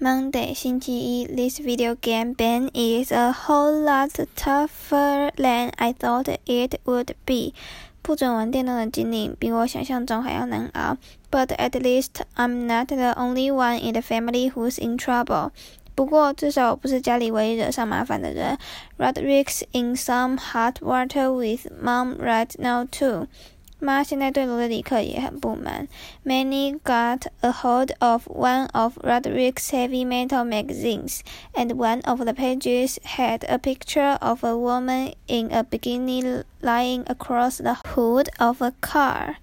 Monday, 星期一 This video game ban is a whole lot tougher than I thought it would be. 不准玩电动的禁令比我想象中还要难熬。But at least I'm not the only one in the family who's in trouble. 不过至少我不是家里唯一惹上麻烦的人。Rodrick's in some hot water with mom right now too. 妈现在对罗德里克也很不满。Manny got a hold of one of Rodrick's heavy metal magazines, and one of the pages had a picture of a woman in a bikini lying across the hood of a car.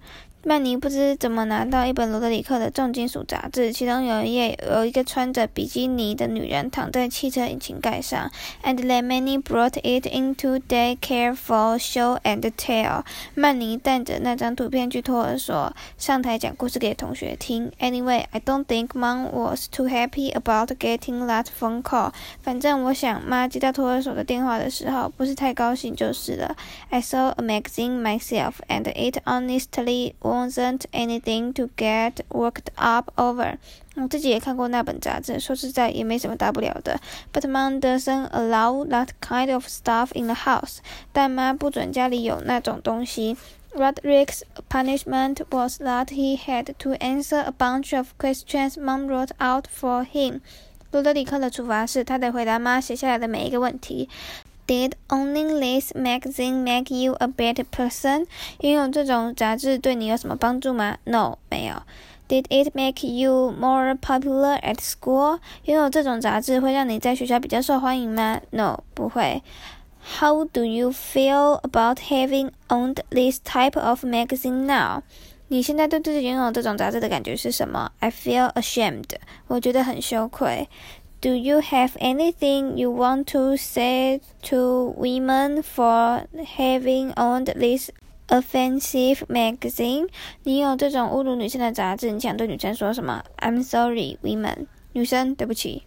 曼尼不知怎么拿到一本罗德里克的重金属杂志，其中有一页有一个穿着比基尼的女人躺在汽车引擎盖上。And then Manny brought it into daycare for show and tell。曼尼带着那张图片去托儿所上台讲故事给同学听。Anyway, I don't think Mom was too happy about getting that phone call。反正我想妈接到托儿所的电话的时候不是太高兴就是了。I saw a magazine myself, and it honestly was wasn't anything to get worked up over。我自己也看过那本杂志，说实在也没什么大不了的。But mom doesn't allow that kind of stuff in the house。但妈不准家里有那种东西。Rodrick's punishment was that he had to answer a bunch of questions mom wrote out for him。罗德里克的处罚是他得回答妈写下来的每一个问题。Did owning this magazine make you a better person？拥有这种杂志对你有什么帮助吗？No，没有。Did it make you more popular at school？拥有这种杂志会让你在学校比较受欢迎吗？No，不会。How do you feel about having owned this type of magazine now？你现在对自己拥有这种杂志的感觉是什么？I feel ashamed。我觉得很羞愧。 Do you have anything you want to say to women for having owned this offensive magazine？你有这种侮辱女生的杂志，你想对女生说什么？I'm sorry, women。女生，对不起。